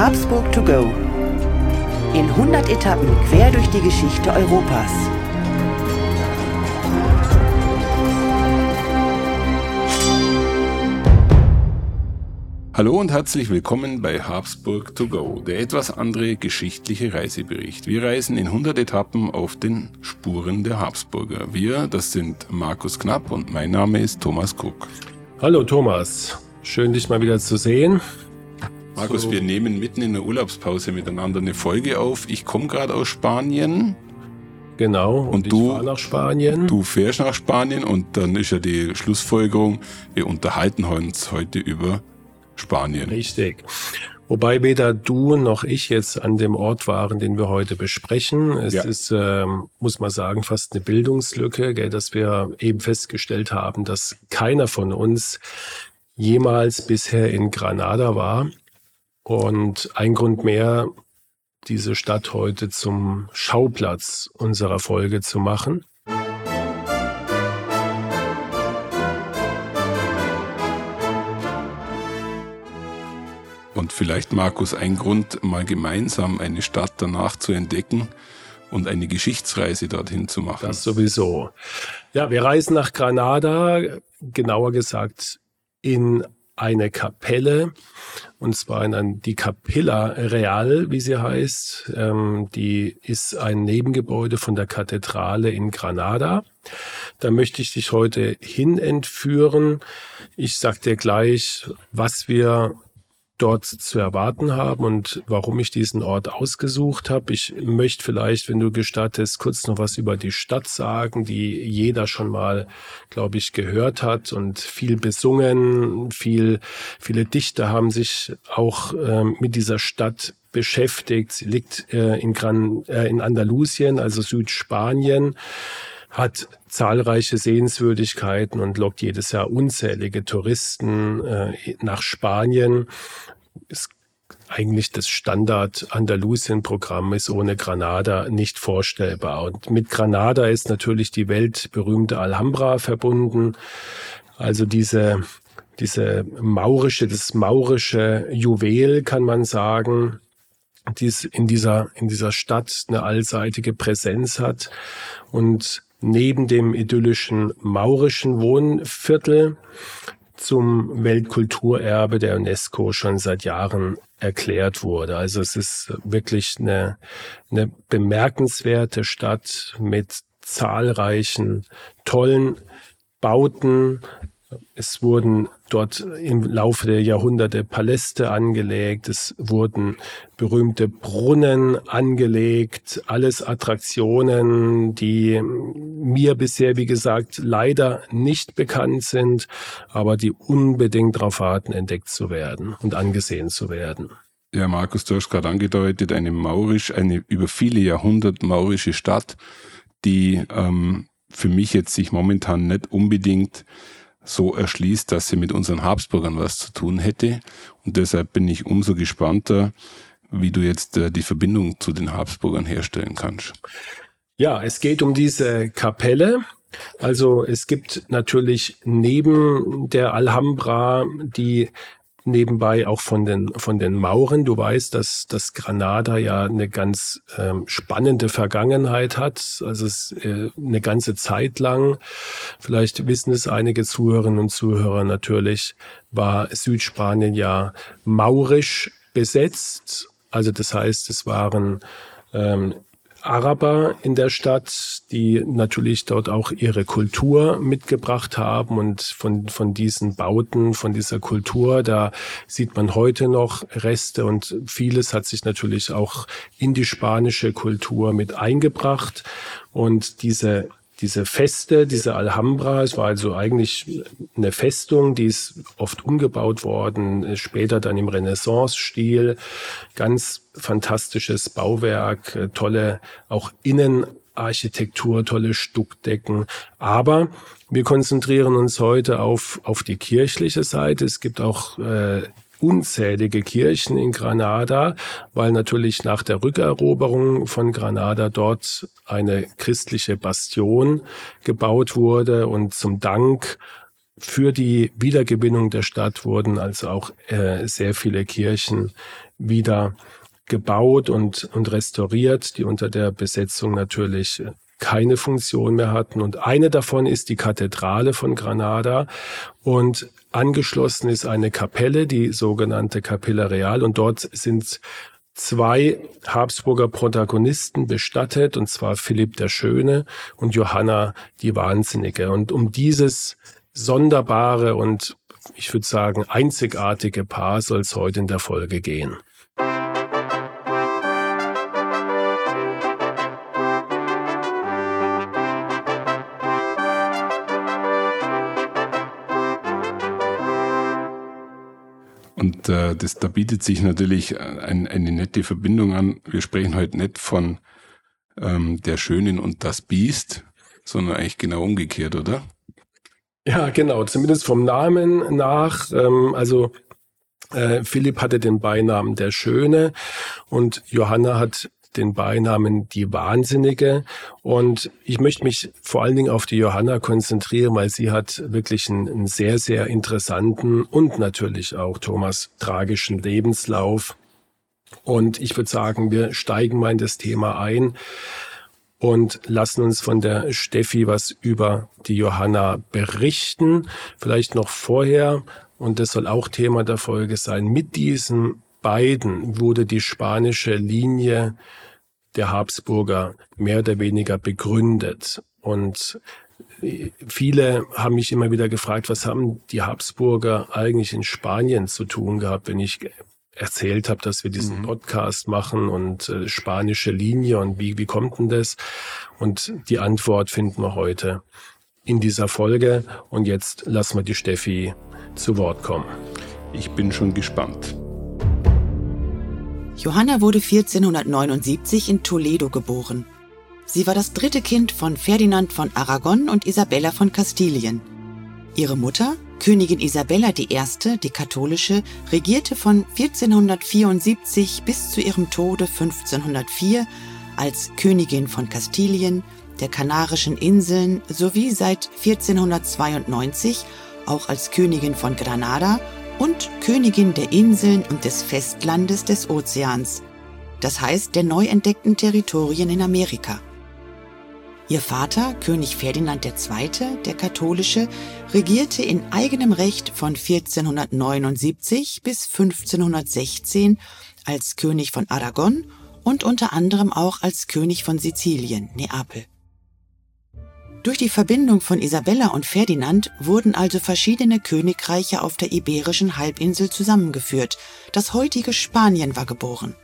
Habsburg to go. In 100 Etappen quer durch die Geschichte Europas. Hallo und herzlich willkommen bei Habsburg to go, der etwas andere geschichtliche Reisebericht. Wir reisen in 100 Etappen auf den Spuren der Habsburger. Wir, das sind Markus Knapp und mein Name ist Thomas Cook. Hallo Thomas, schön dich mal wieder zu sehen. Markus, so. wir nehmen mitten in der Urlaubspause miteinander eine Folge auf. Ich komme gerade aus Spanien. Genau, und, und du, nach Spanien. Du fährst nach Spanien und dann ist ja die Schlussfolgerung, wir unterhalten uns heute über Spanien. Richtig. Wobei weder du noch ich jetzt an dem Ort waren, den wir heute besprechen. Es ja. ist, ähm, muss man sagen, fast eine Bildungslücke, gell, dass wir eben festgestellt haben, dass keiner von uns jemals bisher in Granada war. Und ein Grund mehr, diese Stadt heute zum Schauplatz unserer Folge zu machen. Und vielleicht, Markus, ein Grund, mal gemeinsam eine Stadt danach zu entdecken und eine Geschichtsreise dorthin zu machen. Das sowieso. Ja, wir reisen nach Granada, genauer gesagt in eine Kapelle, und zwar in die Capilla Real, wie sie heißt. Ähm, die ist ein Nebengebäude von der Kathedrale in Granada. Da möchte ich dich heute hin entführen. Ich sag dir gleich, was wir dort zu erwarten haben und warum ich diesen Ort ausgesucht habe. Ich möchte vielleicht, wenn du gestattest, kurz noch was über die Stadt sagen, die jeder schon mal, glaube ich, gehört hat und viel besungen. Viel, viele Dichter haben sich auch äh, mit dieser Stadt beschäftigt. Sie liegt äh, in, Gran, äh, in Andalusien, also Südspanien hat zahlreiche Sehenswürdigkeiten und lockt jedes Jahr unzählige Touristen äh, nach Spanien. Ist eigentlich das Standard Andalusien-Programm ist ohne Granada nicht vorstellbar. Und mit Granada ist natürlich die weltberühmte Alhambra verbunden. Also diese, diese maurische, das maurische Juwel kann man sagen, die in dieser, in dieser Stadt eine allseitige Präsenz hat und neben dem idyllischen maurischen Wohnviertel zum Weltkulturerbe der UNESCO schon seit Jahren erklärt wurde. Also es ist wirklich eine, eine bemerkenswerte Stadt mit zahlreichen tollen Bauten, es wurden dort im Laufe der Jahrhunderte Paläste angelegt, es wurden berühmte Brunnen angelegt, alles Attraktionen, die mir bisher, wie gesagt, leider nicht bekannt sind, aber die unbedingt darauf warten, entdeckt zu werden und angesehen zu werden. Ja, Markus, du hast gerade angedeutet, eine maurisch, eine über viele Jahrhunderte maurische Stadt, die ähm, für mich jetzt sich momentan nicht unbedingt so erschließt, dass sie mit unseren Habsburgern was zu tun hätte. Und deshalb bin ich umso gespannter, wie du jetzt äh, die Verbindung zu den Habsburgern herstellen kannst. Ja, es geht um diese Kapelle. Also es gibt natürlich neben der Alhambra die nebenbei auch von den, von den Mauren. Du weißt, dass, dass Granada ja eine ganz ähm, spannende Vergangenheit hat. Also es, äh, eine ganze Zeit lang, vielleicht wissen es einige Zuhörerinnen und Zuhörer natürlich, war Südspanien ja maurisch besetzt. Also das heißt, es waren ähm, Araber in der Stadt, die natürlich dort auch ihre Kultur mitgebracht haben und von, von diesen Bauten, von dieser Kultur, da sieht man heute noch Reste und vieles hat sich natürlich auch in die spanische Kultur mit eingebracht. Und diese diese Feste, diese Alhambra, es war also eigentlich eine Festung, die ist oft umgebaut worden, später dann im Renaissance-Stil, ganz fantastisches Bauwerk, tolle auch Innenarchitektur, tolle Stuckdecken, aber wir konzentrieren uns heute auf, auf die kirchliche Seite. Es gibt auch äh, unzählige Kirchen in Granada, weil natürlich nach der Rückeroberung von Granada dort eine christliche Bastion gebaut wurde und zum Dank für die Wiedergewinnung der Stadt wurden also auch äh, sehr viele Kirchen wieder gebaut und, und restauriert, die unter der Besetzung natürlich keine Funktion mehr hatten. Und eine davon ist die Kathedrale von Granada. Und angeschlossen ist eine Kapelle, die sogenannte Capilla Real. Und dort sind zwei Habsburger Protagonisten bestattet, und zwar Philipp der Schöne und Johanna die Wahnsinnige. Und um dieses sonderbare und ich würde sagen einzigartige Paar soll es heute in der Folge gehen. Und äh, das, da bietet sich natürlich ein, eine nette Verbindung an. Wir sprechen heute nicht von ähm, der Schönen und das Biest, sondern eigentlich genau umgekehrt, oder? Ja, genau. Zumindest vom Namen nach. Ähm, also äh, Philipp hatte den Beinamen der Schöne und Johanna hat den Beinamen die Wahnsinnige. Und ich möchte mich vor allen Dingen auf die Johanna konzentrieren, weil sie hat wirklich einen, einen sehr, sehr interessanten und natürlich auch Thomas tragischen Lebenslauf. Und ich würde sagen, wir steigen mal in das Thema ein und lassen uns von der Steffi was über die Johanna berichten. Vielleicht noch vorher, und das soll auch Thema der Folge sein, mit diesen beiden wurde die spanische Linie der Habsburger mehr oder weniger begründet. Und viele haben mich immer wieder gefragt, was haben die Habsburger eigentlich in Spanien zu tun gehabt, wenn ich erzählt habe, dass wir diesen mhm. Podcast machen und äh, spanische Linie und wie, wie kommt denn das? Und die Antwort finden wir heute in dieser Folge. Und jetzt lassen wir die Steffi zu Wort kommen. Ich bin schon gespannt. Johanna wurde 1479 in Toledo geboren. Sie war das dritte Kind von Ferdinand von Aragon und Isabella von Kastilien. Ihre Mutter, Königin Isabella I., die katholische, regierte von 1474 bis zu ihrem Tode 1504 als Königin von Kastilien, der Kanarischen Inseln sowie seit 1492 auch als Königin von Granada und Königin der Inseln und des Festlandes des Ozeans, das heißt der neu entdeckten Territorien in Amerika. Ihr Vater, König Ferdinand II., der Katholische, regierte in eigenem Recht von 1479 bis 1516 als König von Aragon und unter anderem auch als König von Sizilien, Neapel. Durch die Verbindung von Isabella und Ferdinand wurden also verschiedene Königreiche auf der iberischen Halbinsel zusammengeführt. Das heutige Spanien war geboren.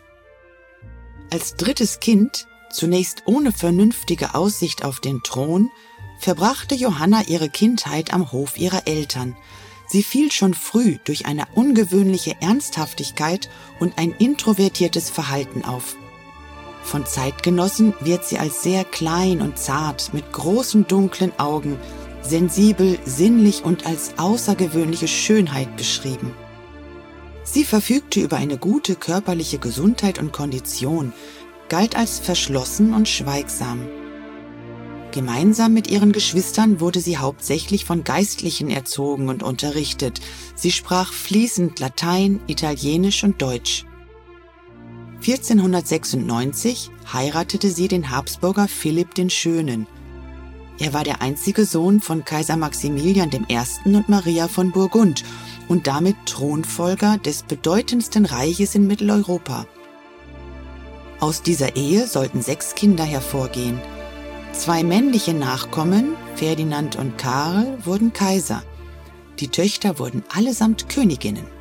Als drittes Kind, zunächst ohne vernünftige Aussicht auf den Thron, verbrachte Johanna ihre Kindheit am Hof ihrer Eltern. Sie fiel schon früh durch eine ungewöhnliche Ernsthaftigkeit und ein introvertiertes Verhalten auf. Von Zeitgenossen wird sie als sehr klein und zart, mit großen dunklen Augen, sensibel, sinnlich und als außergewöhnliche Schönheit beschrieben. Sie verfügte über eine gute körperliche Gesundheit und Kondition, galt als verschlossen und schweigsam. Gemeinsam mit ihren Geschwistern wurde sie hauptsächlich von Geistlichen erzogen und unterrichtet. Sie sprach fließend Latein, Italienisch und Deutsch. 1496 heiratete sie den Habsburger Philipp den Schönen. Er war der einzige Sohn von Kaiser Maximilian I. und Maria von Burgund und damit Thronfolger des bedeutendsten Reiches in Mitteleuropa. Aus dieser Ehe sollten sechs Kinder hervorgehen. Zwei männliche Nachkommen, Ferdinand und Karl, wurden Kaiser. Die Töchter wurden allesamt Königinnen.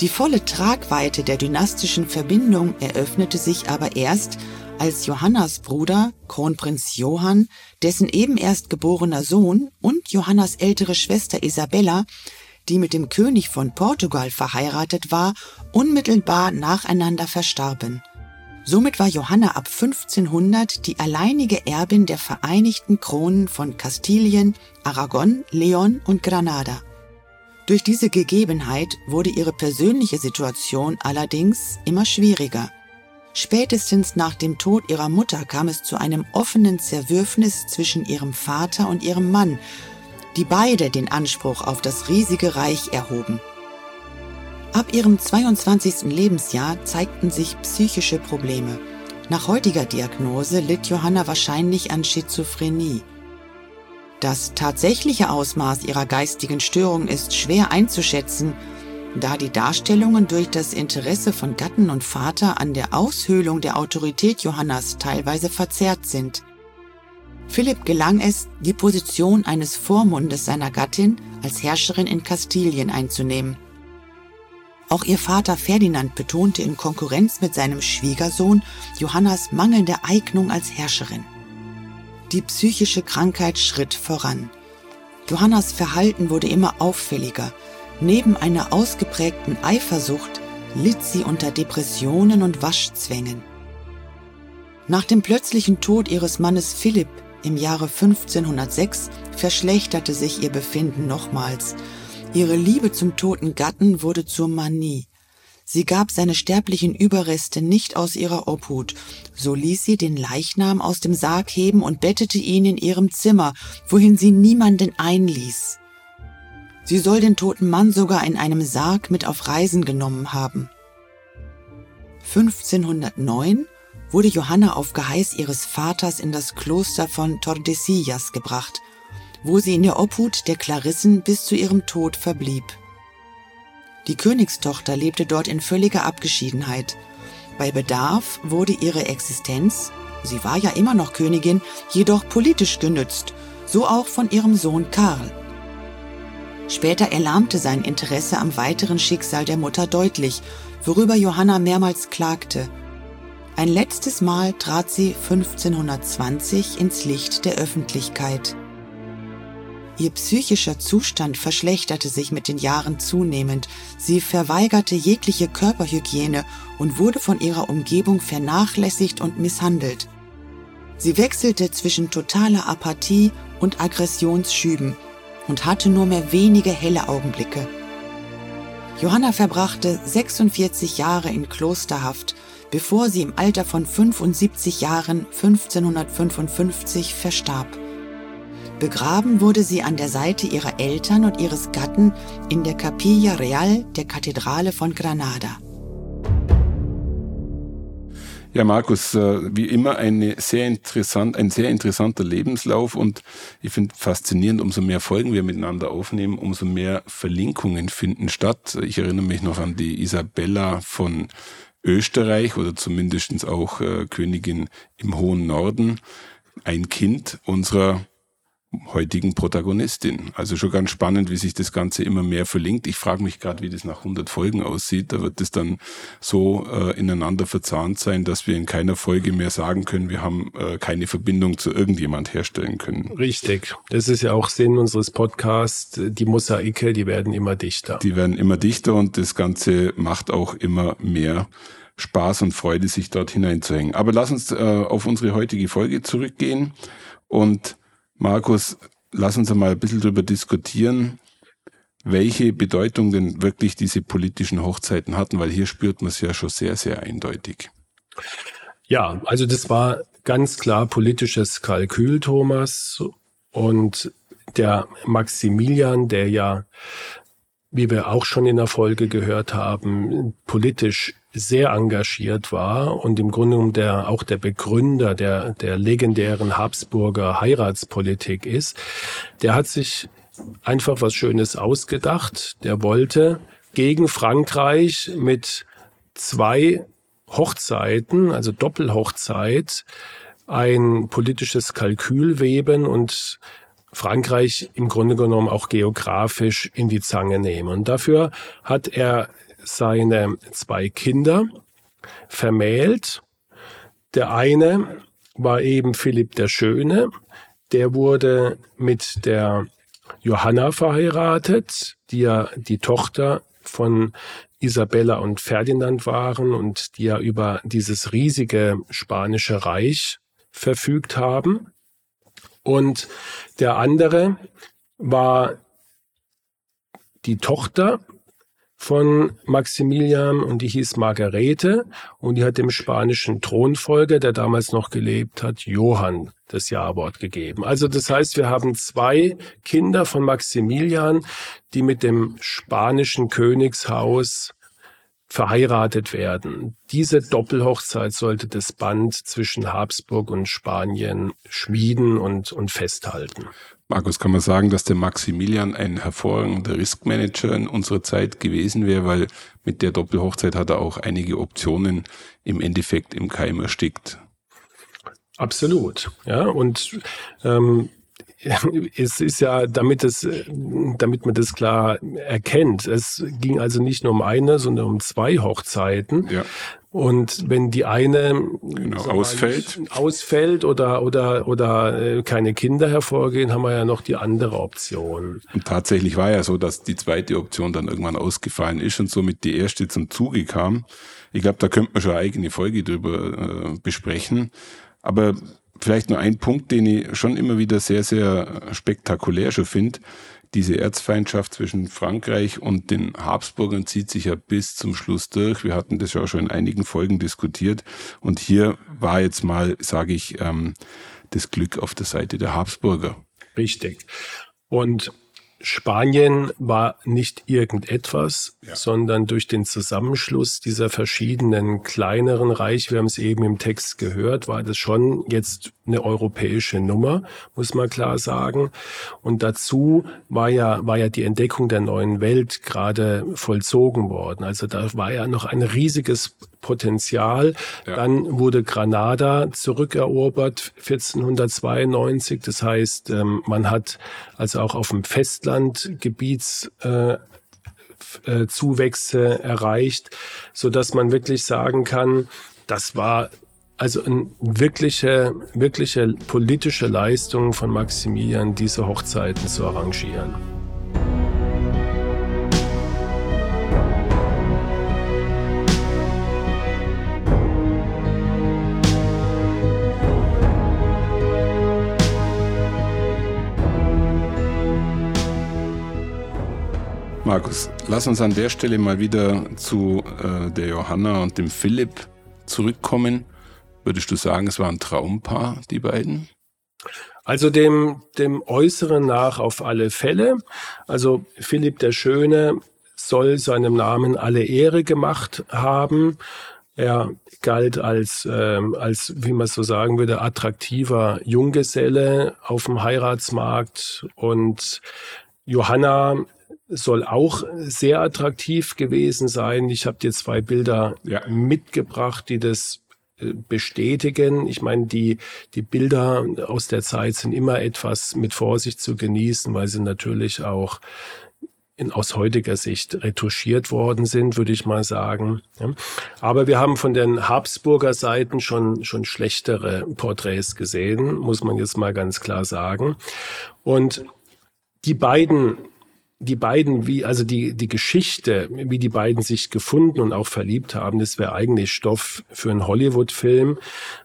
Die volle Tragweite der dynastischen Verbindung eröffnete sich aber erst, als Johannas Bruder, Kronprinz Johann, dessen eben erst geborener Sohn und Johannas ältere Schwester Isabella, die mit dem König von Portugal verheiratet war, unmittelbar nacheinander verstarben. Somit war Johanna ab 1500 die alleinige Erbin der Vereinigten Kronen von Kastilien, Aragon, Leon und Granada. Durch diese Gegebenheit wurde ihre persönliche Situation allerdings immer schwieriger. Spätestens nach dem Tod ihrer Mutter kam es zu einem offenen Zerwürfnis zwischen ihrem Vater und ihrem Mann, die beide den Anspruch auf das riesige Reich erhoben. Ab ihrem 22. Lebensjahr zeigten sich psychische Probleme. Nach heutiger Diagnose litt Johanna wahrscheinlich an Schizophrenie. Das tatsächliche Ausmaß ihrer geistigen Störung ist schwer einzuschätzen, da die Darstellungen durch das Interesse von Gatten und Vater an der Aushöhlung der Autorität Johannas teilweise verzerrt sind. Philipp gelang es, die Position eines Vormundes seiner Gattin als Herrscherin in Kastilien einzunehmen. Auch ihr Vater Ferdinand betonte in Konkurrenz mit seinem Schwiegersohn Johannas mangelnde Eignung als Herrscherin. Die psychische Krankheit schritt voran. Johannas Verhalten wurde immer auffälliger. Neben einer ausgeprägten Eifersucht litt sie unter Depressionen und Waschzwängen. Nach dem plötzlichen Tod ihres Mannes Philipp im Jahre 1506 verschlechterte sich ihr Befinden nochmals. Ihre Liebe zum toten Gatten wurde zur Manie. Sie gab seine sterblichen Überreste nicht aus ihrer Obhut, so ließ sie den Leichnam aus dem Sarg heben und bettete ihn in ihrem Zimmer, wohin sie niemanden einließ. Sie soll den toten Mann sogar in einem Sarg mit auf Reisen genommen haben. 1509 wurde Johanna auf Geheiß ihres Vaters in das Kloster von Tordesillas gebracht, wo sie in der Obhut der Klarissen bis zu ihrem Tod verblieb. Die Königstochter lebte dort in völliger Abgeschiedenheit. Bei Bedarf wurde ihre Existenz, sie war ja immer noch Königin, jedoch politisch genützt, so auch von ihrem Sohn Karl. Später erlahmte sein Interesse am weiteren Schicksal der Mutter deutlich, worüber Johanna mehrmals klagte – ein letztes Mal trat sie 1520 ins Licht der Öffentlichkeit. Ihr psychischer Zustand verschlechterte sich mit den Jahren zunehmend. Sie verweigerte jegliche Körperhygiene und wurde von ihrer Umgebung vernachlässigt und misshandelt. Sie wechselte zwischen totaler Apathie und Aggressionsschüben und hatte nur mehr wenige helle Augenblicke. Johanna verbrachte 46 Jahre in Klosterhaft bevor sie im Alter von 75 Jahren 1555 verstarb. Begraben wurde sie an der Seite ihrer Eltern und ihres Gatten in der Capilla Real der Kathedrale von Granada. Ja, Markus, äh, wie immer eine sehr interessant, ein sehr interessanter Lebenslauf und ich finde faszinierend, umso mehr Folgen wir miteinander aufnehmen, umso mehr Verlinkungen finden statt. Ich erinnere mich noch an die Isabella von Österreich oder zumindest auch äh, Königin im hohen Norden ein Kind unserer heutigen Protagonistin. Also schon ganz spannend, wie sich das Ganze immer mehr verlinkt. Ich frage mich gerade, wie das nach 100 Folgen aussieht. Da wird es dann so äh, ineinander verzahnt sein, dass wir in keiner Folge mehr sagen können, wir haben äh, keine Verbindung zu irgendjemand herstellen können. Richtig. Das ist ja auch Sinn unseres Podcasts. Die Mosaike, die werden immer dichter. Die werden immer dichter und das Ganze macht auch immer mehr Spaß und Freude, sich dort hineinzuhängen. Aber lass uns äh, auf unsere heutige Folge zurückgehen und Markus, lass uns einmal ein bisschen darüber diskutieren, welche Bedeutung denn wirklich diese politischen Hochzeiten hatten, weil hier spürt man es ja schon sehr, sehr eindeutig. Ja, also das war ganz klar politisches Kalkül, Thomas. Und der Maximilian, der ja, wie wir auch schon in der Folge gehört haben, politisch sehr engagiert war und im Grunde genommen der, auch der Begründer der, der legendären Habsburger Heiratspolitik ist, der hat sich einfach was Schönes ausgedacht. Der wollte gegen Frankreich mit zwei Hochzeiten, also Doppelhochzeit, ein politisches Kalkül weben und Frankreich im Grunde genommen auch geografisch in die Zange nehmen. Und dafür hat er seine zwei Kinder vermählt. Der eine war eben Philipp der Schöne, der wurde mit der Johanna verheiratet, die ja die Tochter von Isabella und Ferdinand waren und die ja über dieses riesige spanische Reich verfügt haben. Und der andere war die Tochter von Maximilian und die hieß Margarete und die hat dem spanischen Thronfolger, der damals noch gelebt hat, Johann das Jawort gegeben. Also das heißt, wir haben zwei Kinder von Maximilian, die mit dem spanischen Königshaus verheiratet werden. Diese Doppelhochzeit sollte das Band zwischen Habsburg und Spanien schmieden und, und festhalten. Markus, kann man sagen, dass der Maximilian ein hervorragender Riskmanager in unserer Zeit gewesen wäre, weil mit der Doppelhochzeit hat er auch einige Optionen im Endeffekt im Keim erstickt. Absolut, ja. Und ähm, es ist ja, damit es, damit man das klar erkennt. Es ging also nicht nur um eine, sondern um zwei Hochzeiten. Ja. Und wenn die eine genau, ausfällt. Mal, ausfällt oder oder oder äh, keine Kinder hervorgehen, haben wir ja noch die andere Option. Und tatsächlich war ja so, dass die zweite Option dann irgendwann ausgefallen ist und somit die erste zum Zuge kam. Ich glaube, da könnte man schon eine eigene Folge drüber äh, besprechen. Aber vielleicht nur ein Punkt, den ich schon immer wieder sehr, sehr spektakulär schon finde diese Erzfeindschaft zwischen Frankreich und den Habsburgern zieht sich ja bis zum Schluss durch. Wir hatten das ja auch schon in einigen Folgen diskutiert. Und hier war jetzt mal, sage ich, ähm, das Glück auf der Seite der Habsburger. Richtig. Und Spanien war nicht irgendetwas, ja. sondern durch den Zusammenschluss dieser verschiedenen kleineren Reiche, wir haben es eben im Text gehört, war das schon jetzt eine europäische Nummer, muss man klar sagen. Und dazu war ja, war ja die Entdeckung der neuen Welt gerade vollzogen worden. Also da war ja noch ein riesiges Potenzial. Ja. Dann wurde Granada zurückerobert 1492. Das heißt, ähm, man hat also auch auf dem Festland Gebiets äh, äh, Zuwächse erreicht, so dass man wirklich sagen kann, das war also eine wirkliche, wirkliche politische Leistung von Maximilian, diese Hochzeiten zu arrangieren. Markus, lass uns an der Stelle mal wieder zu äh, der Johanna und dem Philipp zurückkommen. Würdest du sagen, es war ein Traumpaar, die beiden? Also dem, dem Äußeren nach auf alle Fälle. Also Philipp der Schöne soll seinem Namen alle Ehre gemacht haben. Er galt als, ähm, als, wie man so sagen würde, attraktiver Junggeselle auf dem Heiratsmarkt und Johanna soll auch sehr attraktiv gewesen sein. Ich habe dir zwei Bilder ja. mitgebracht, die das äh, bestätigen. Ich meine, die, die Bilder aus der Zeit sind immer etwas mit Vorsicht zu genießen, weil sie natürlich auch in, aus heutiger Sicht retuschiert worden sind, würde ich mal sagen. Aber wir haben von den Habsburger Seiten schon, schon schlechtere Porträts gesehen, muss man jetzt mal ganz klar sagen. Und die beiden die beiden, wie, also die, die Geschichte, wie die beiden sich gefunden und auch verliebt haben, das wäre eigentlich Stoff für einen Hollywood-Film,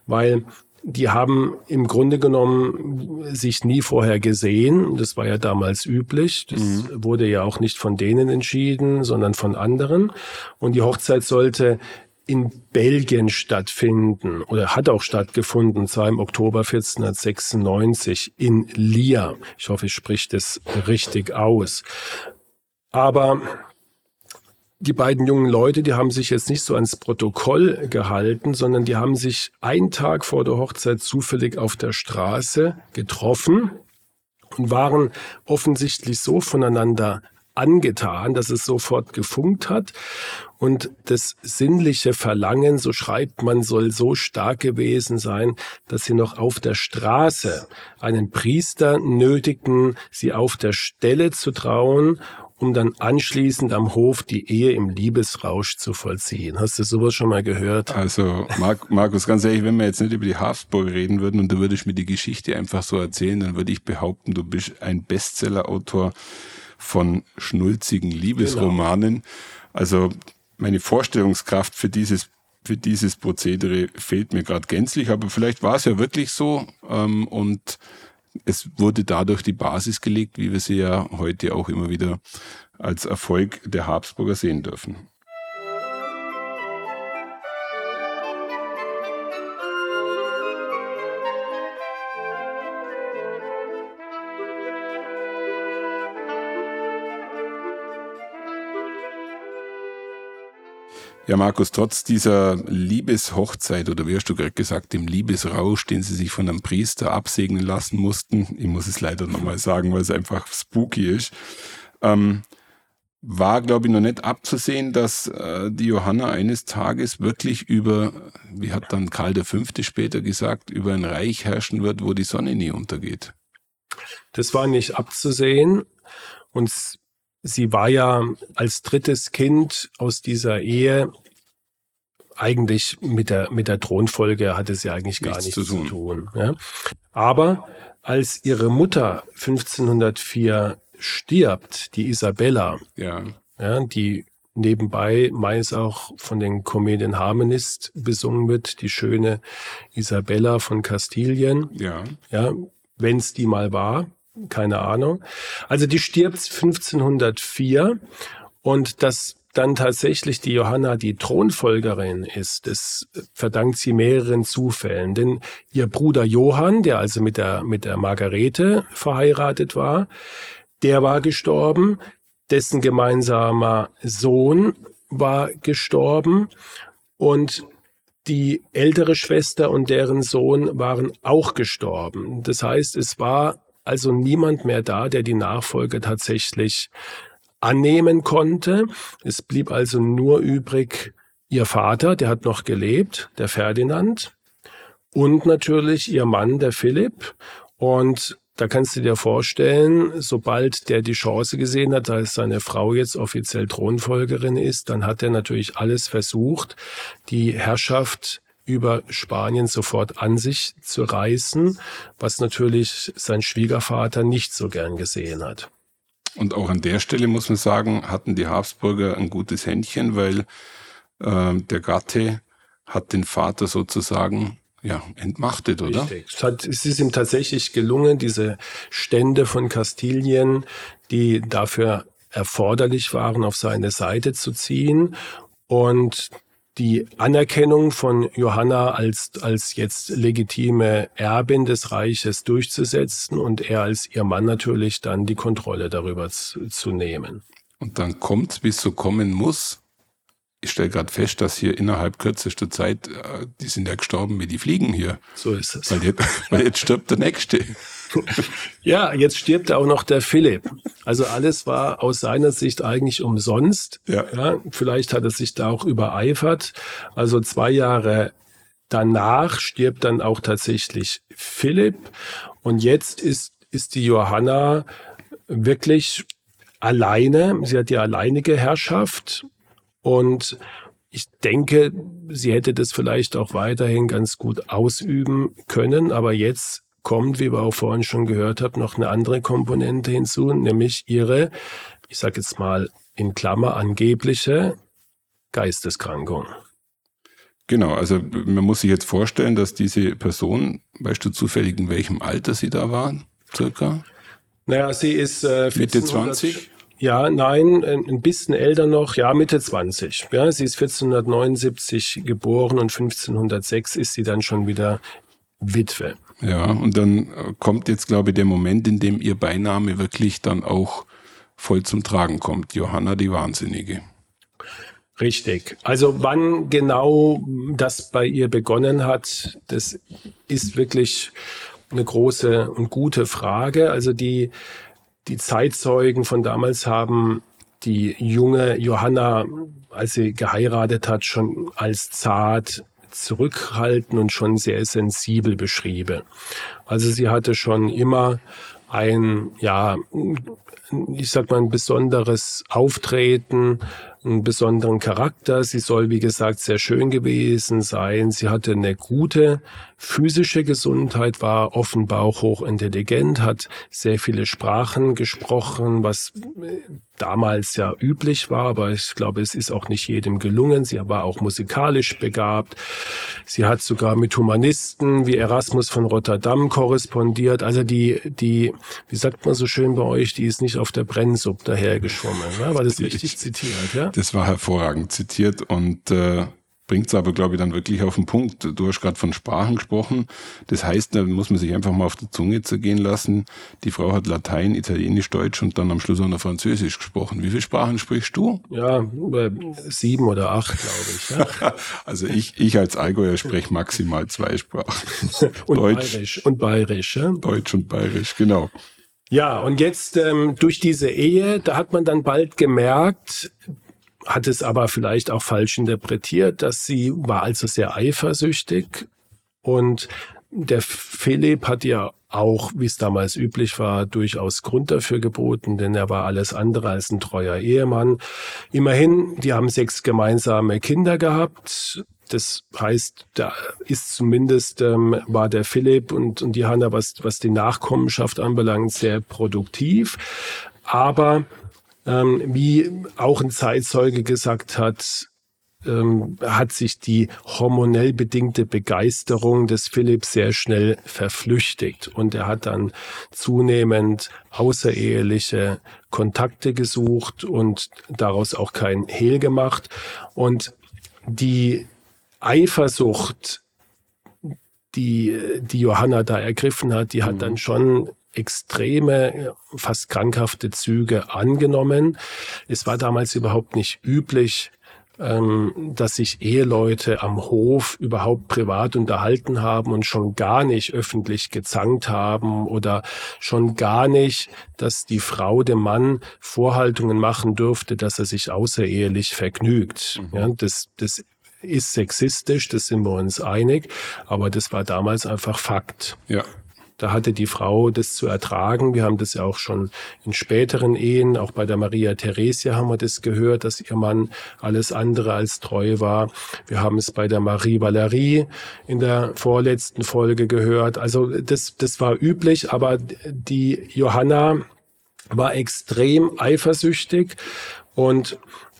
weil die haben im Grunde genommen sich nie vorher gesehen. Das war ja damals üblich. Das mhm. wurde ja auch nicht von denen entschieden, sondern von anderen. Und die Hochzeit sollte in Belgien stattfinden oder hat auch stattgefunden, und zwar im Oktober 1496 in Lier. Ich hoffe, ich spreche das richtig aus. Aber die beiden jungen Leute, die haben sich jetzt nicht so ans Protokoll gehalten, sondern die haben sich einen Tag vor der Hochzeit zufällig auf der Straße getroffen und waren offensichtlich so voneinander angetan, dass es sofort gefunkt hat. Und das sinnliche Verlangen, so schreibt man, soll so stark gewesen sein, dass sie noch auf der Straße einen Priester nötigten, sie auf der Stelle zu trauen, um dann anschließend am Hof die Ehe im Liebesrausch zu vollziehen. Hast du sowas schon mal gehört? Also, Mark, Markus, ganz ehrlich, wenn wir jetzt nicht über die Habsburg reden würden und du würdest mir die Geschichte einfach so erzählen, dann würde ich behaupten, du bist ein Bestseller-Autor von schnulzigen Liebesromanen. Genau. Also meine Vorstellungskraft für dieses für dieses Prozedere fehlt mir gerade gänzlich, aber vielleicht war es ja wirklich so ähm, und es wurde dadurch die Basis gelegt, wie wir sie ja heute auch immer wieder als Erfolg der Habsburger sehen dürfen. Ja, Markus, trotz dieser Liebeshochzeit oder wie hast du gerade gesagt, dem Liebesrausch, den sie sich von einem Priester absegnen lassen mussten, ich muss es leider nochmal sagen, weil es einfach spooky ist, ähm, war, glaube ich, noch nicht abzusehen, dass äh, die Johanna eines Tages wirklich über, wie hat dann Karl V. später gesagt, über ein Reich herrschen wird, wo die Sonne nie untergeht. Das war nicht abzusehen. Und sie war ja als drittes Kind aus dieser Ehe eigentlich mit der, mit der Thronfolge hatte sie eigentlich gar nichts, nichts zu tun. Zu tun ja. Aber als ihre Mutter 1504 stirbt, die Isabella, ja. Ja, die nebenbei meist auch von den Comedian Harmonist besungen wird, die schöne Isabella von Kastilien. Ja. Ja, wenn es die mal war, keine Ahnung. Also die stirbt 1504 und dass dann tatsächlich die Johanna die Thronfolgerin ist, das verdankt sie mehreren Zufällen. Denn ihr Bruder Johann, der also mit der, mit der Margarete verheiratet war, der war gestorben, dessen gemeinsamer Sohn war gestorben und die ältere Schwester und deren Sohn waren auch gestorben. Das heißt, es war also niemand mehr da, der die Nachfolge tatsächlich annehmen konnte. Es blieb also nur übrig ihr Vater, der hat noch gelebt, der Ferdinand, und natürlich ihr Mann, der Philipp. Und da kannst du dir vorstellen, sobald der die Chance gesehen hat, dass seine Frau jetzt offiziell Thronfolgerin ist, dann hat er natürlich alles versucht, die Herrschaft über Spanien sofort an sich zu reißen, was natürlich sein Schwiegervater nicht so gern gesehen hat. Und auch an der Stelle muss man sagen, hatten die Habsburger ein gutes Händchen, weil äh, der Gatte hat den Vater sozusagen ja, entmachtet, oder? Richtig. Es, hat, es ist ihm tatsächlich gelungen, diese Stände von Kastilien, die dafür erforderlich waren, auf seine Seite zu ziehen. Und die Anerkennung von Johanna als, als jetzt legitime Erbin des Reiches durchzusetzen und er als ihr Mann natürlich dann die Kontrolle darüber zu, zu nehmen. Und dann kommt, wie es so kommen muss. Ich stelle gerade fest, dass hier innerhalb kürzester Zeit, äh, die sind ja gestorben wie die Fliegen hier. So ist es. Weil jetzt, weil jetzt stirbt der Nächste. Ja, jetzt stirbt auch noch der Philipp. Also alles war aus seiner Sicht eigentlich umsonst. Ja. ja. Vielleicht hat er sich da auch übereifert. Also zwei Jahre danach stirbt dann auch tatsächlich Philipp. Und jetzt ist, ist die Johanna wirklich alleine. Sie hat die alleinige Herrschaft. Und ich denke, sie hätte das vielleicht auch weiterhin ganz gut ausüben können. Aber jetzt kommt, wie wir auch vorhin schon gehört haben, noch eine andere Komponente hinzu, nämlich ihre, ich sage jetzt mal in Klammer, angebliche Geisteskrankung. Genau, also man muss sich jetzt vorstellen, dass diese Person, weißt du zufällig, in welchem Alter sie da war, circa? Naja, sie ist äh, Mitte 20? Ja, nein, ein bisschen älter noch, ja, Mitte 20. Ja, sie ist 1479 geboren und 1506 ist sie dann schon wieder Witwe. Ja, und dann äh, kommt jetzt, glaube ich, der Moment, in dem ihr Beiname wirklich dann auch voll zum Tragen kommt. Johanna die Wahnsinnige. Richtig. Also wann genau das bei ihr begonnen hat, das ist wirklich eine große und gute Frage. Also die, die Zeitzeugen von damals haben die junge Johanna, als sie geheiratet hat, schon als zart, zurückhaltend und schon sehr sensibel beschrieben. Also sie hatte schon immer ein, ja, ich sag mal, ein besonderes Auftreten, einen besonderen Charakter. Sie soll, wie gesagt, sehr schön gewesen sein. Sie hatte eine gute physische Gesundheit, war offenbar auch hochintelligent, hat sehr viele Sprachen gesprochen, was damals ja üblich war, aber ich glaube, es ist auch nicht jedem gelungen. Sie war auch musikalisch begabt. Sie hat sogar mit Humanisten wie Erasmus von Rotterdam korrespondiert. Also die, die, wie sagt man so schön bei euch, die ist nicht auf der Brennsuppe dahergeschwommen. Ne? War das richtig zitiert? Ja? Das war hervorragend zitiert und äh, bringt es aber, glaube ich, dann wirklich auf den Punkt. Du hast gerade von Sprachen gesprochen. Das heißt, da muss man sich einfach mal auf der Zunge zergehen lassen. Die Frau hat Latein, Italienisch, Deutsch und dann am Schluss auch noch Französisch gesprochen. Wie viele Sprachen sprichst du? Ja, sieben oder acht, glaube ich. Ja. also ich, ich als Allgäuer spreche maximal zwei Sprachen. und Deutsch, Bayerisch. Und Bayerisch. Ja? Deutsch und Bayerisch, genau. Ja, und jetzt ähm, durch diese Ehe, da hat man dann bald gemerkt, hat es aber vielleicht auch falsch interpretiert, dass sie war also sehr eifersüchtig und der Philipp hat ja auch, wie es damals üblich war, durchaus Grund dafür geboten, denn er war alles andere als ein treuer Ehemann. Immerhin, die haben sechs gemeinsame Kinder gehabt. Das heißt, da ist zumindest, ähm, war der Philipp und, und die Hanna, was, was die Nachkommenschaft anbelangt, sehr produktiv. Aber ähm, wie auch ein Zeitzeuge gesagt hat, ähm, hat sich die hormonell bedingte Begeisterung des Philipp sehr schnell verflüchtigt und er hat dann zunehmend außereheliche Kontakte gesucht und daraus auch kein Hehl gemacht und die Eifersucht, die die Johanna da ergriffen hat, die hat mhm. dann schon extreme, fast krankhafte Züge angenommen. Es war damals überhaupt nicht üblich, ähm, dass sich Eheleute am Hof überhaupt privat unterhalten haben und schon gar nicht öffentlich gezankt haben oder schon gar nicht, dass die Frau dem Mann Vorhaltungen machen dürfte, dass er sich außerehelich vergnügt. Mhm. Ja, das, das ist sexistisch, das sind wir uns einig, aber das war damals einfach Fakt. Ja. Da hatte die Frau das zu ertragen. Wir haben das ja auch schon in späteren Ehen, auch bei der Maria Theresia haben wir das gehört, dass ihr Mann alles andere als treu war. Wir haben es bei der Marie Valerie in der vorletzten Folge gehört. Also das, das war üblich, aber die Johanna war extrem eifersüchtig und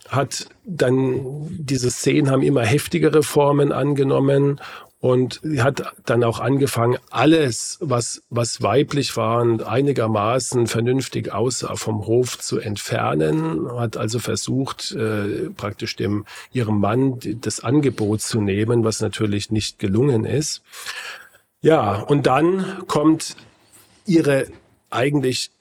hat dann diese Szenen haben immer heftigere Formen angenommen und sie hat dann auch angefangen, alles, was, was weiblich war und einigermaßen vernünftig aussah, vom Hof zu entfernen. Hat also versucht, äh, praktisch dem, ihrem Mann das Angebot zu nehmen, was natürlich nicht gelungen ist. Ja, und dann kommt ihre eigentlich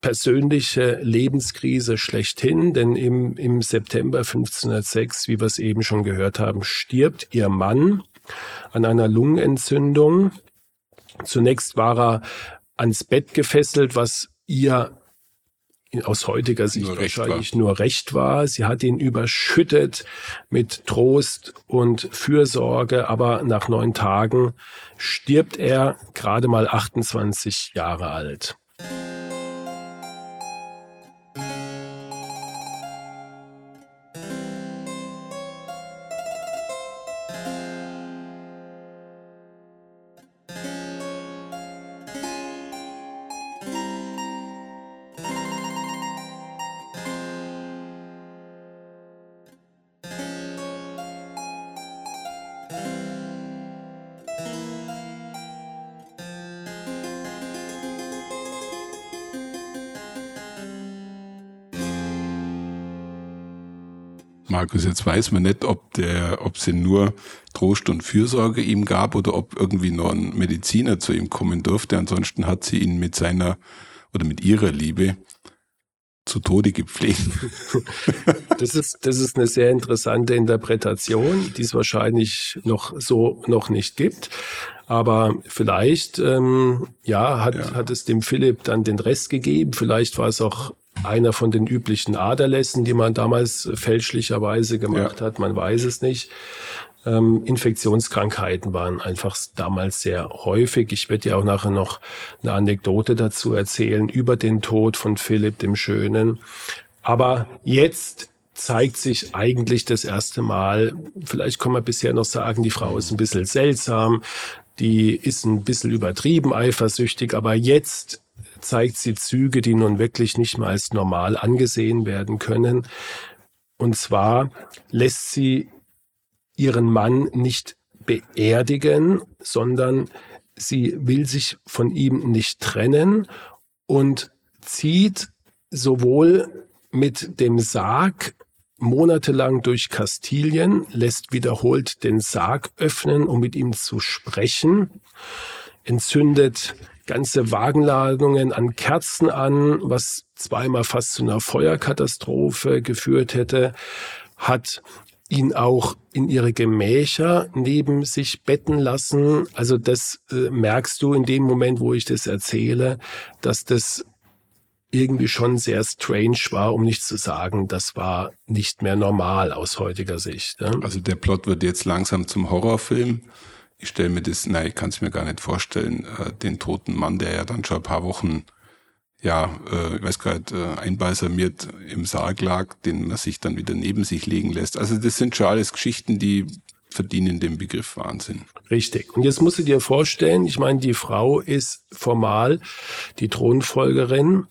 persönliche Lebenskrise schlechthin, denn im, im September 1506, wie wir es eben schon gehört haben, stirbt ihr Mann an einer Lungenentzündung. Zunächst war er ans Bett gefesselt, was ihr aus heutiger Sicht nur wahrscheinlich nur recht war. Sie hat ihn überschüttet mit Trost und Fürsorge, aber nach neun Tagen stirbt er gerade mal 28 Jahre alt. Markus, jetzt weiß man nicht, ob der, ob sie nur Trost und Fürsorge ihm gab oder ob irgendwie noch ein Mediziner zu ihm kommen durfte. Ansonsten hat sie ihn mit seiner oder mit ihrer Liebe zu Tode gepflegt. Das ist, das ist eine sehr interessante Interpretation, die es wahrscheinlich noch so noch nicht gibt. Aber vielleicht, ähm, ja, hat, ja. hat es dem Philipp dann den Rest gegeben. Vielleicht war es auch einer von den üblichen Aderlässen, die man damals fälschlicherweise gemacht ja. hat. Man weiß es nicht. Ähm, Infektionskrankheiten waren einfach damals sehr häufig. Ich werde ja auch nachher noch eine Anekdote dazu erzählen über den Tod von Philipp dem Schönen. Aber jetzt zeigt sich eigentlich das erste Mal, vielleicht kann man bisher noch sagen, die Frau ist ein bisschen seltsam, die ist ein bisschen übertrieben eifersüchtig, aber jetzt zeigt sie Züge, die nun wirklich nicht mehr als normal angesehen werden können. Und zwar lässt sie ihren Mann nicht beerdigen, sondern sie will sich von ihm nicht trennen und zieht sowohl mit dem Sarg monatelang durch Kastilien, lässt wiederholt den Sarg öffnen, um mit ihm zu sprechen, entzündet ganze Wagenladungen an Kerzen an, was zweimal fast zu einer Feuerkatastrophe geführt hätte, hat ihn auch in ihre Gemächer neben sich betten lassen. Also das äh, merkst du in dem Moment, wo ich das erzähle, dass das irgendwie schon sehr strange war, um nicht zu sagen, das war nicht mehr normal aus heutiger Sicht. Ne? Also der Plot wird jetzt langsam zum Horrorfilm. Ich stelle mir das, nein, ich kann es mir gar nicht vorstellen, äh, den toten Mann, der ja dann schon ein paar Wochen, ja, äh, ich weiß gar nicht, äh, einbalsamiert im Sarg lag, den man sich dann wieder neben sich legen lässt. Also das sind schon alles Geschichten, die verdienen den Begriff Wahnsinn. Richtig. Und jetzt musst du dir vorstellen, ich meine, die Frau ist formal die Thronfolgerin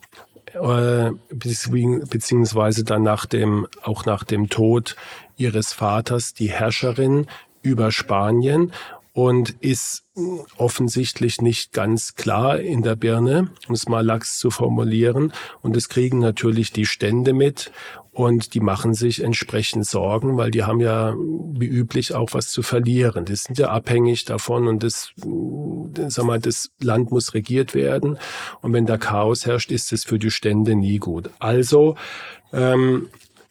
äh, beziehungsweise dann nach dem, auch nach dem Tod ihres Vaters die Herrscherin über Spanien und ist offensichtlich nicht ganz klar in der Birne, um es mal lax zu formulieren. Und es kriegen natürlich die Stände mit und die machen sich entsprechend Sorgen, weil die haben ja wie üblich auch was zu verlieren. Die sind ja abhängig davon und das, sag mal, das Land muss regiert werden. Und wenn da Chaos herrscht, ist es für die Stände nie gut. Also ähm,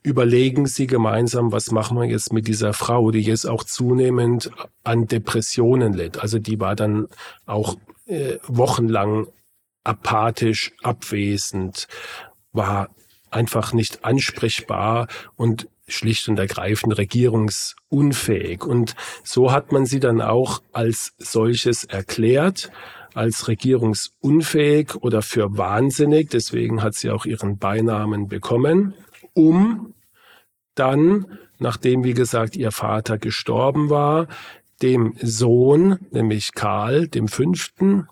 überlegen sie gemeinsam, was machen wir jetzt mit dieser Frau, die jetzt auch zunehmend an Depressionen litt. Also die war dann auch äh, wochenlang apathisch, abwesend, war einfach nicht ansprechbar und schlicht und ergreifend regierungsunfähig. Und so hat man sie dann auch als solches erklärt, als regierungsunfähig oder für wahnsinnig. Deswegen hat sie auch ihren Beinamen bekommen, um dann, nachdem, wie gesagt, ihr Vater gestorben war, dem Sohn, nämlich Karl, dem Fünften.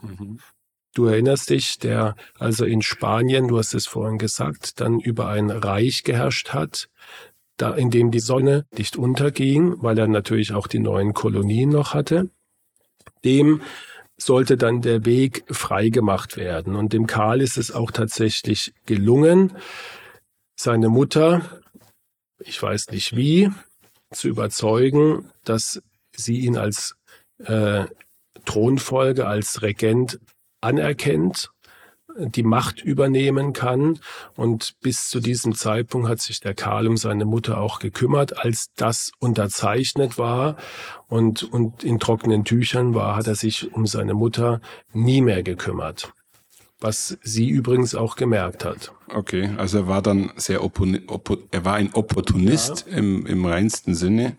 Du erinnerst dich, der also in Spanien, du hast es vorhin gesagt, dann über ein Reich geherrscht hat, da in dem die Sonne nicht unterging, weil er natürlich auch die neuen Kolonien noch hatte. Dem sollte dann der Weg frei gemacht werden. Und dem Karl ist es auch tatsächlich gelungen, seine Mutter, ich weiß nicht wie, zu überzeugen, dass sie ihn als äh, Thronfolge, als Regent anerkennt, die Macht übernehmen kann. Und bis zu diesem Zeitpunkt hat sich der Karl um seine Mutter auch gekümmert. Als das unterzeichnet war und, und in trockenen Tüchern war, hat er sich um seine Mutter nie mehr gekümmert. Was sie übrigens auch gemerkt hat. Okay, also er war dann sehr, er war ein Opportunist ja. im, im reinsten Sinne.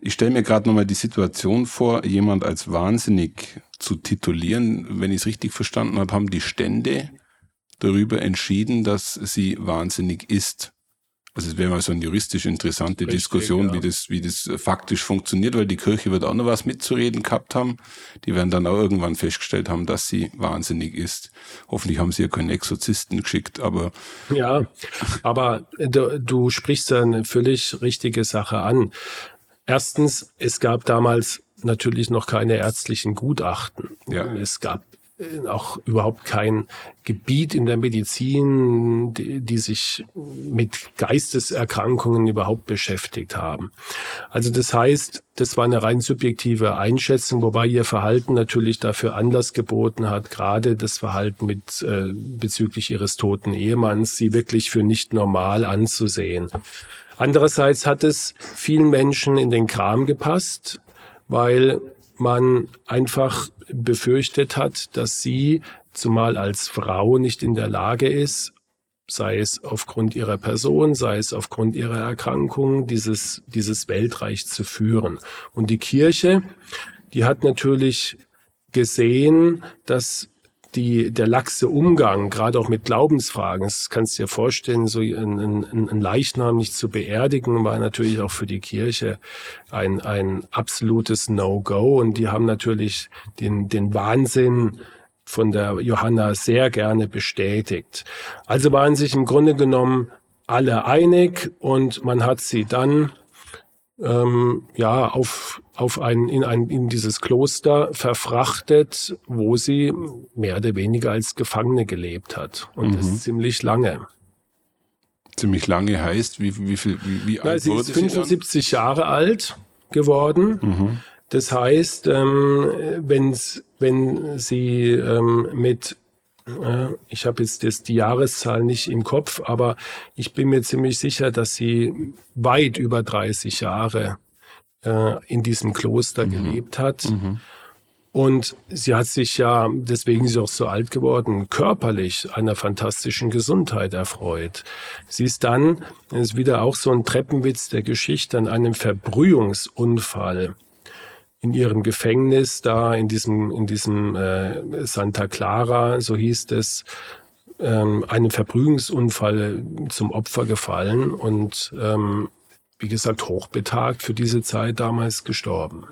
Ich stelle mir gerade nochmal die Situation vor, jemand als wahnsinnig zu titulieren. Wenn ich es richtig verstanden habe, haben die Stände darüber entschieden, dass sie wahnsinnig ist. Also es wäre mal so eine juristisch interessante Richtig, Diskussion, ja. wie das, wie das faktisch funktioniert, weil die Kirche wird auch noch was mitzureden gehabt haben. Die werden dann auch irgendwann festgestellt haben, dass sie wahnsinnig ist. Hoffentlich haben sie ja keinen Exorzisten geschickt, aber. Ja, aber du, du sprichst da eine völlig richtige Sache an. Erstens, es gab damals natürlich noch keine ärztlichen Gutachten. Ja. Es gab auch überhaupt kein Gebiet in der Medizin, die, die, sich mit Geisteserkrankungen überhaupt beschäftigt haben. Also das heißt, das war eine rein subjektive Einschätzung, wobei ihr Verhalten natürlich dafür Anlass geboten hat, gerade das Verhalten mit äh, bezüglich ihres toten Ehemanns, sie wirklich für nicht normal anzusehen. Andererseits hat es vielen Menschen in den Kram gepasst, weil man einfach befürchtet hat, dass sie, zumal als Frau, nicht in der Lage ist, sei es aufgrund ihrer Person, sei es aufgrund ihrer Erkrankung, dieses, dieses Weltreich zu führen. Und die Kirche, die hat natürlich gesehen, dass die, der laxe Umgang, gerade auch mit Glaubensfragen, das kannst du dir vorstellen, so ein, ein, ein Leichnam nicht zu beerdigen, war natürlich auch für die Kirche ein, ein absolutes No-Go. Und die haben natürlich den, den Wahnsinn von der Johanna sehr gerne bestätigt. Also waren sich im Grunde genommen alle einig und man hat sie dann ähm, ja auf auf ein in ein in dieses Kloster verfrachtet, wo sie mehr oder weniger als Gefangene gelebt hat und mhm. das ziemlich lange. Ziemlich lange heißt, wie wie viel wie, wie Na, alt sie wurde ist 75 sie Jahre alt geworden. Mhm. Das heißt, ähm, wenn's, wenn sie ähm, mit ich habe jetzt das, die Jahreszahl nicht im Kopf, aber ich bin mir ziemlich sicher, dass sie weit über 30 Jahre äh, in diesem Kloster mhm. gelebt hat. Mhm. Und sie hat sich ja, deswegen ist sie auch so alt geworden, körperlich einer fantastischen Gesundheit erfreut. Sie ist dann, das ist wieder auch so ein Treppenwitz der Geschichte, an einem Verbrühungsunfall in ihrem Gefängnis da in diesem, in diesem äh, Santa Clara, so hieß es, ähm, einem Verbrühungsunfall zum Opfer gefallen und ähm, wie gesagt hochbetagt für diese Zeit damals gestorben.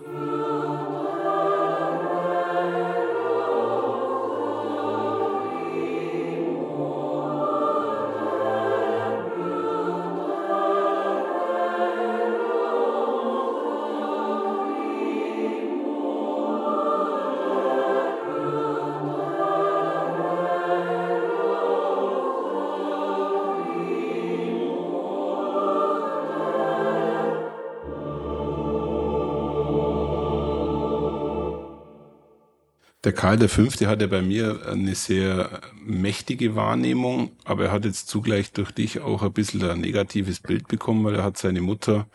Der Karl V. hat ja bei mir eine sehr mächtige Wahrnehmung, aber er hat jetzt zugleich durch dich auch ein bisschen ein negatives Bild bekommen, weil er hat seine Mutter,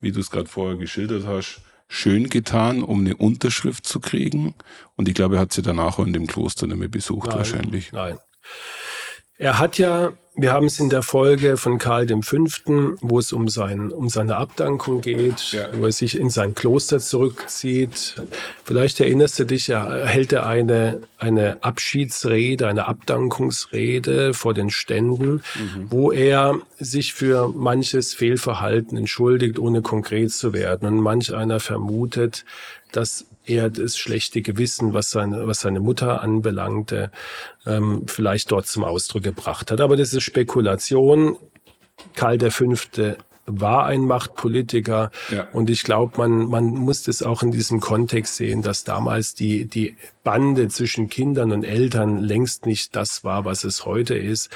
wie du es gerade vorher geschildert hast, schön getan, um eine Unterschrift zu kriegen. Und ich glaube, er hat sie danach auch in dem Kloster nicht mehr besucht nein, wahrscheinlich. Nein. Er hat ja wir haben es in der Folge von Karl V., wo es um, sein, um seine Abdankung geht, ja. wo er sich in sein Kloster zurückzieht. Vielleicht erinnerst du dich, er hält er eine, eine Abschiedsrede, eine Abdankungsrede vor den Ständen, mhm. wo er sich für manches Fehlverhalten entschuldigt, ohne konkret zu werden. Und manch einer vermutet, dass er das schlechte Gewissen, was seine, was seine Mutter anbelangte, ähm, vielleicht dort zum Ausdruck gebracht hat. Aber das ist Spekulation. Karl V. war ein Machtpolitiker ja. und ich glaube, man, man muss das auch in diesem Kontext sehen, dass damals die, die Bande zwischen Kindern und Eltern längst nicht das war, was es heute ist.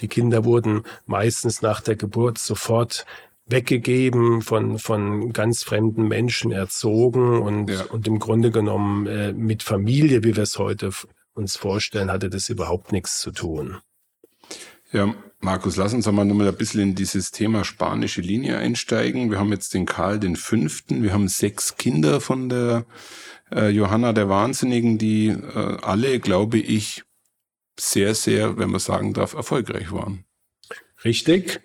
Die Kinder wurden meistens nach der Geburt sofort weggegeben, von, von ganz fremden Menschen erzogen und, ja. und im Grunde genommen äh, mit Familie, wie wir es heute uns vorstellen, hatte das überhaupt nichts zu tun. Ja, Markus, lass uns einmal nochmal ein bisschen in dieses Thema spanische Linie einsteigen. Wir haben jetzt den Karl den Fünften, wir haben sechs Kinder von der äh, Johanna der Wahnsinnigen, die äh, alle, glaube ich, sehr, sehr, wenn man sagen darf, erfolgreich waren. Richtig.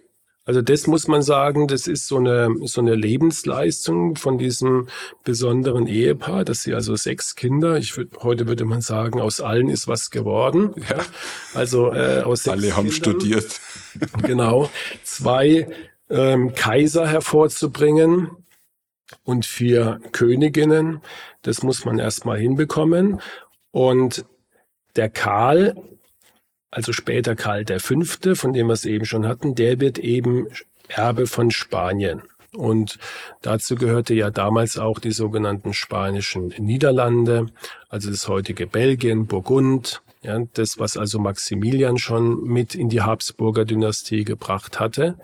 Also das muss man sagen, das ist so eine, so eine Lebensleistung von diesem besonderen Ehepaar, dass sie also sechs Kinder, ich würde, heute würde man sagen, aus allen ist was geworden. Ja. Also äh, aus sechs Alle haben Kindern, studiert. Genau. Zwei ähm, Kaiser hervorzubringen und vier Königinnen, das muss man erstmal hinbekommen. Und der Karl also später Karl V., von dem wir es eben schon hatten, der wird eben Erbe von Spanien. Und dazu gehörte ja damals auch die sogenannten spanischen Niederlande, also das heutige Belgien, Burgund, ja, das, was also Maximilian schon mit in die Habsburger Dynastie gebracht hatte.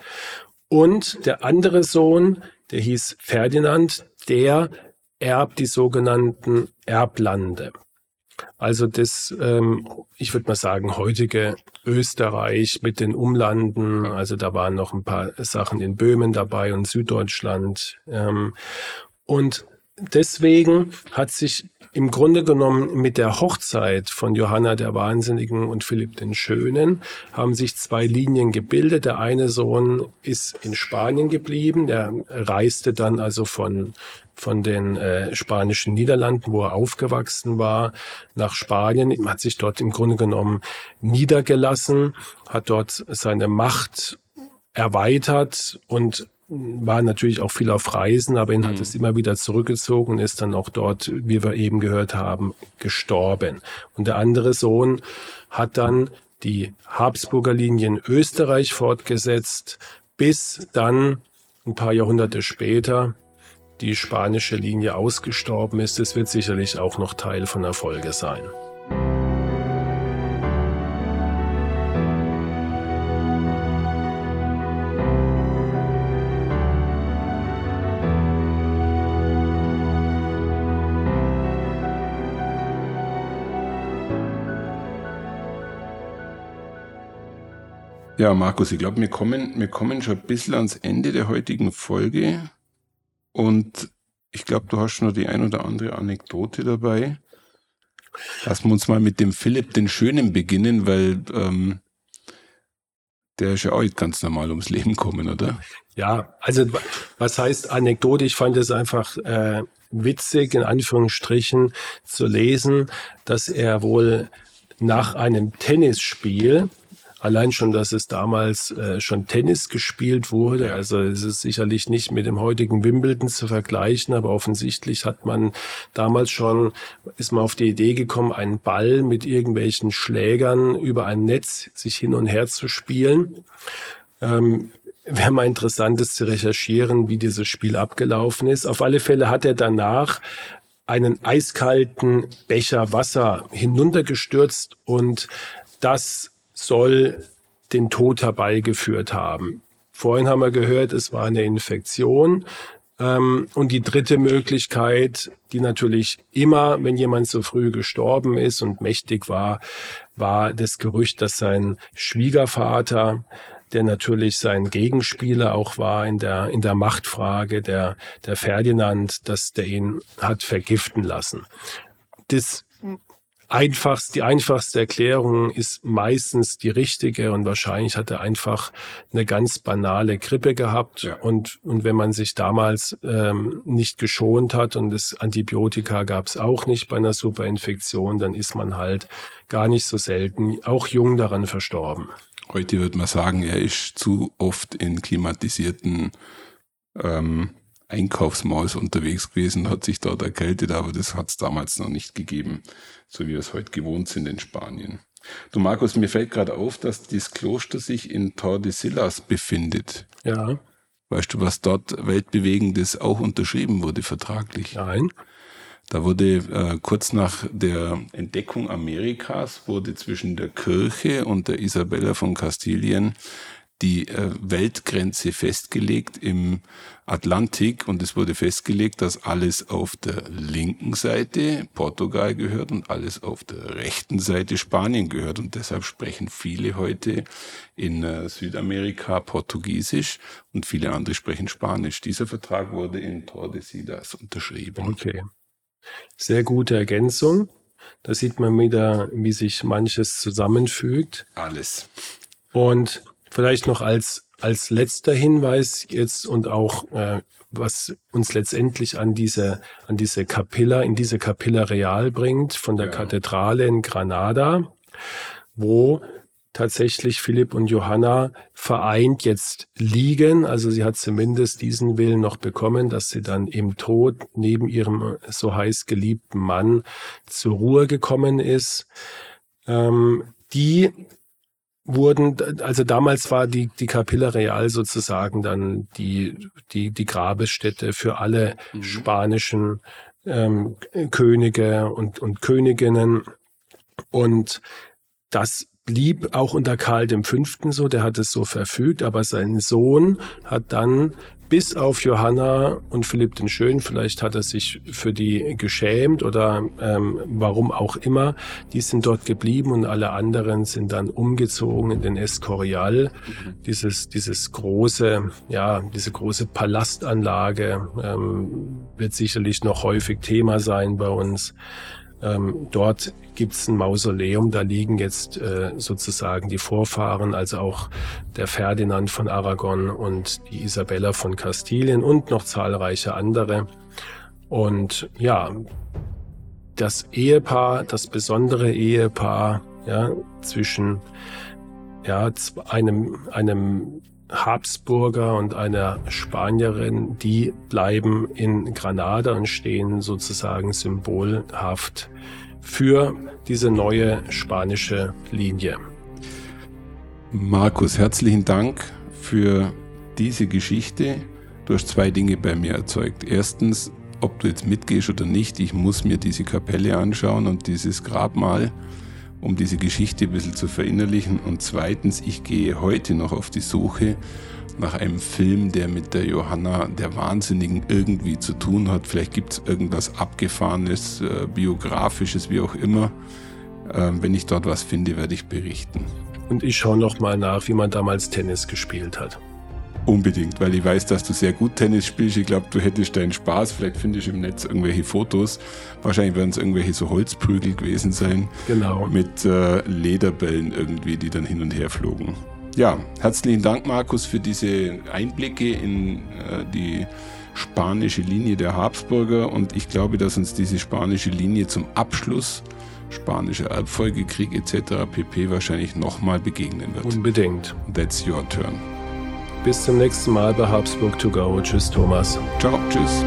Und der andere Sohn, der hieß Ferdinand, der erbt die sogenannten Erblande. Also das, ähm, ich würde mal sagen, heutige Österreich mit den Umlanden, also da waren noch ein paar Sachen in Böhmen dabei und Süddeutschland. Ähm, und deswegen hat sich im Grunde genommen mit der Hochzeit von Johanna der Wahnsinnigen und Philipp den Schönen haben sich zwei Linien gebildet. Der eine Sohn ist in Spanien geblieben, der reiste dann also von von den äh, spanischen Niederlanden, wo er aufgewachsen war, nach Spanien, hat sich dort im Grunde genommen niedergelassen, hat dort seine Macht erweitert und war natürlich auch viel auf Reisen, aber ihn mhm. hat es immer wieder zurückgezogen und ist dann auch dort, wie wir eben gehört haben, gestorben. Und der andere Sohn hat dann die Habsburger Linie in Österreich fortgesetzt, bis dann ein paar Jahrhunderte später die spanische Linie ausgestorben ist. Es wird sicherlich auch noch Teil von Erfolge sein. Ja, Markus, ich glaube, wir kommen, wir kommen schon ein bisschen ans Ende der heutigen Folge. Und ich glaube, du hast noch die ein oder andere Anekdote dabei. Lassen wir uns mal mit dem Philipp den Schönen beginnen, weil ähm, der ist ja auch ganz normal ums Leben kommen, oder? Ja, also was heißt Anekdote? Ich fand es einfach äh, witzig, in Anführungsstrichen, zu lesen, dass er wohl nach einem Tennisspiel Allein schon, dass es damals äh, schon Tennis gespielt wurde. Also es ist sicherlich nicht mit dem heutigen Wimbledon zu vergleichen, aber offensichtlich hat man damals schon, ist man auf die Idee gekommen, einen Ball mit irgendwelchen Schlägern über ein Netz sich hin und her zu spielen. Ähm, Wäre mal interessant, das zu recherchieren, wie dieses Spiel abgelaufen ist. Auf alle Fälle hat er danach einen eiskalten Becher Wasser hinuntergestürzt und das soll den Tod herbeigeführt haben. Vorhin haben wir gehört, es war eine Infektion. Ähm, und die dritte Möglichkeit, die natürlich immer, wenn jemand so früh gestorben ist und mächtig war, war das Gerücht, dass sein Schwiegervater, der natürlich sein Gegenspieler auch war in der, in der Machtfrage, der, der Ferdinand, dass der ihn hat vergiften lassen. Das einfachst, die einfachste Erklärung ist meistens die richtige und wahrscheinlich hat er einfach eine ganz banale Grippe gehabt ja. und, und wenn man sich damals ähm, nicht geschont hat und das Antibiotika gab es auch nicht bei einer Superinfektion, dann ist man halt gar nicht so selten auch jung daran verstorben. Heute würde man sagen, er ist zu oft in klimatisierten ähm, Einkaufsmaus unterwegs gewesen, hat sich dort erkältet, aber das hat es damals noch nicht gegeben, so wie wir es heute gewohnt sind in Spanien. Du Markus, mir fällt gerade auf, dass das Kloster sich in Tordesillas befindet. Ja. Weißt du, was dort weltbewegendes auch unterschrieben wurde vertraglich? Nein. Da wurde äh, kurz nach der Entdeckung Amerikas wurde zwischen der Kirche und der Isabella von Kastilien die äh, Weltgrenze festgelegt im Atlantik und es wurde festgelegt, dass alles auf der linken Seite Portugal gehört und alles auf der rechten Seite Spanien gehört und deshalb sprechen viele heute in äh, Südamerika Portugiesisch und viele andere sprechen Spanisch. Dieser Vertrag wurde in Tordesillas unterschrieben. Okay. Sehr gute Ergänzung. Da sieht man wieder, wie sich manches zusammenfügt. Alles. Und Vielleicht noch als, als letzter Hinweis jetzt und auch, äh, was uns letztendlich an diese, an diese Capilla, in diese Capilla Real bringt, von der ja. Kathedrale in Granada, wo tatsächlich Philipp und Johanna vereint jetzt liegen. Also sie hat zumindest diesen Willen noch bekommen, dass sie dann im Tod neben ihrem so heiß geliebten Mann zur Ruhe gekommen ist. Ähm, die wurden, also damals war die, die Capilla Real sozusagen dann die, die, die Grabesstätte für alle mhm. spanischen ähm, Könige und, und Königinnen. Und das blieb auch unter Karl V. so, der hat es so verfügt, aber sein Sohn hat dann bis auf Johanna und Philipp den Schön, vielleicht hat er sich für die geschämt oder ähm, warum auch immer, die sind dort geblieben und alle anderen sind dann umgezogen in den Escorial, dieses, dieses große, ja, diese große Palastanlage ähm, wird sicherlich noch häufig Thema sein bei uns. Ähm, dort gibt es ein Mausoleum, da liegen jetzt äh, sozusagen die Vorfahren, also auch der Ferdinand von Aragon und die Isabella von Kastilien und noch zahlreiche andere. Und ja, das Ehepaar, das besondere Ehepaar, ja, zwischen ja, einem, einem Habsburger und einer Spanierin, die bleiben in Granada und stehen sozusagen symbolhaft für diese neue spanische Linie. Markus, herzlichen Dank für diese Geschichte. Du hast zwei Dinge bei mir erzeugt. Erstens, ob du jetzt mitgehst oder nicht, ich muss mir diese Kapelle anschauen und dieses Grabmal um diese Geschichte ein bisschen zu verinnerlichen. Und zweitens, ich gehe heute noch auf die Suche nach einem Film, der mit der Johanna der Wahnsinnigen irgendwie zu tun hat. Vielleicht gibt es irgendwas Abgefahrenes, äh, Biografisches, wie auch immer. Ähm, wenn ich dort was finde, werde ich berichten. Und ich schaue noch mal nach, wie man damals Tennis gespielt hat. Unbedingt, weil ich weiß, dass du sehr gut Tennis spielst. Ich glaube, du hättest deinen Spaß. Vielleicht findest du im Netz irgendwelche Fotos. Wahrscheinlich werden es irgendwelche so Holzprügel gewesen sein. Genau. Mit äh, Lederbällen irgendwie, die dann hin und her flogen. Ja, herzlichen Dank, Markus, für diese Einblicke in äh, die spanische Linie der Habsburger. Und ich glaube, dass uns diese spanische Linie zum Abschluss spanischer Erbfolgekrieg etc. pp. wahrscheinlich nochmal begegnen wird. Unbedingt. That's your turn. Bis zum nächsten Mal bei Habsburg to go. Tschüss, Thomas. Ciao, tschüss.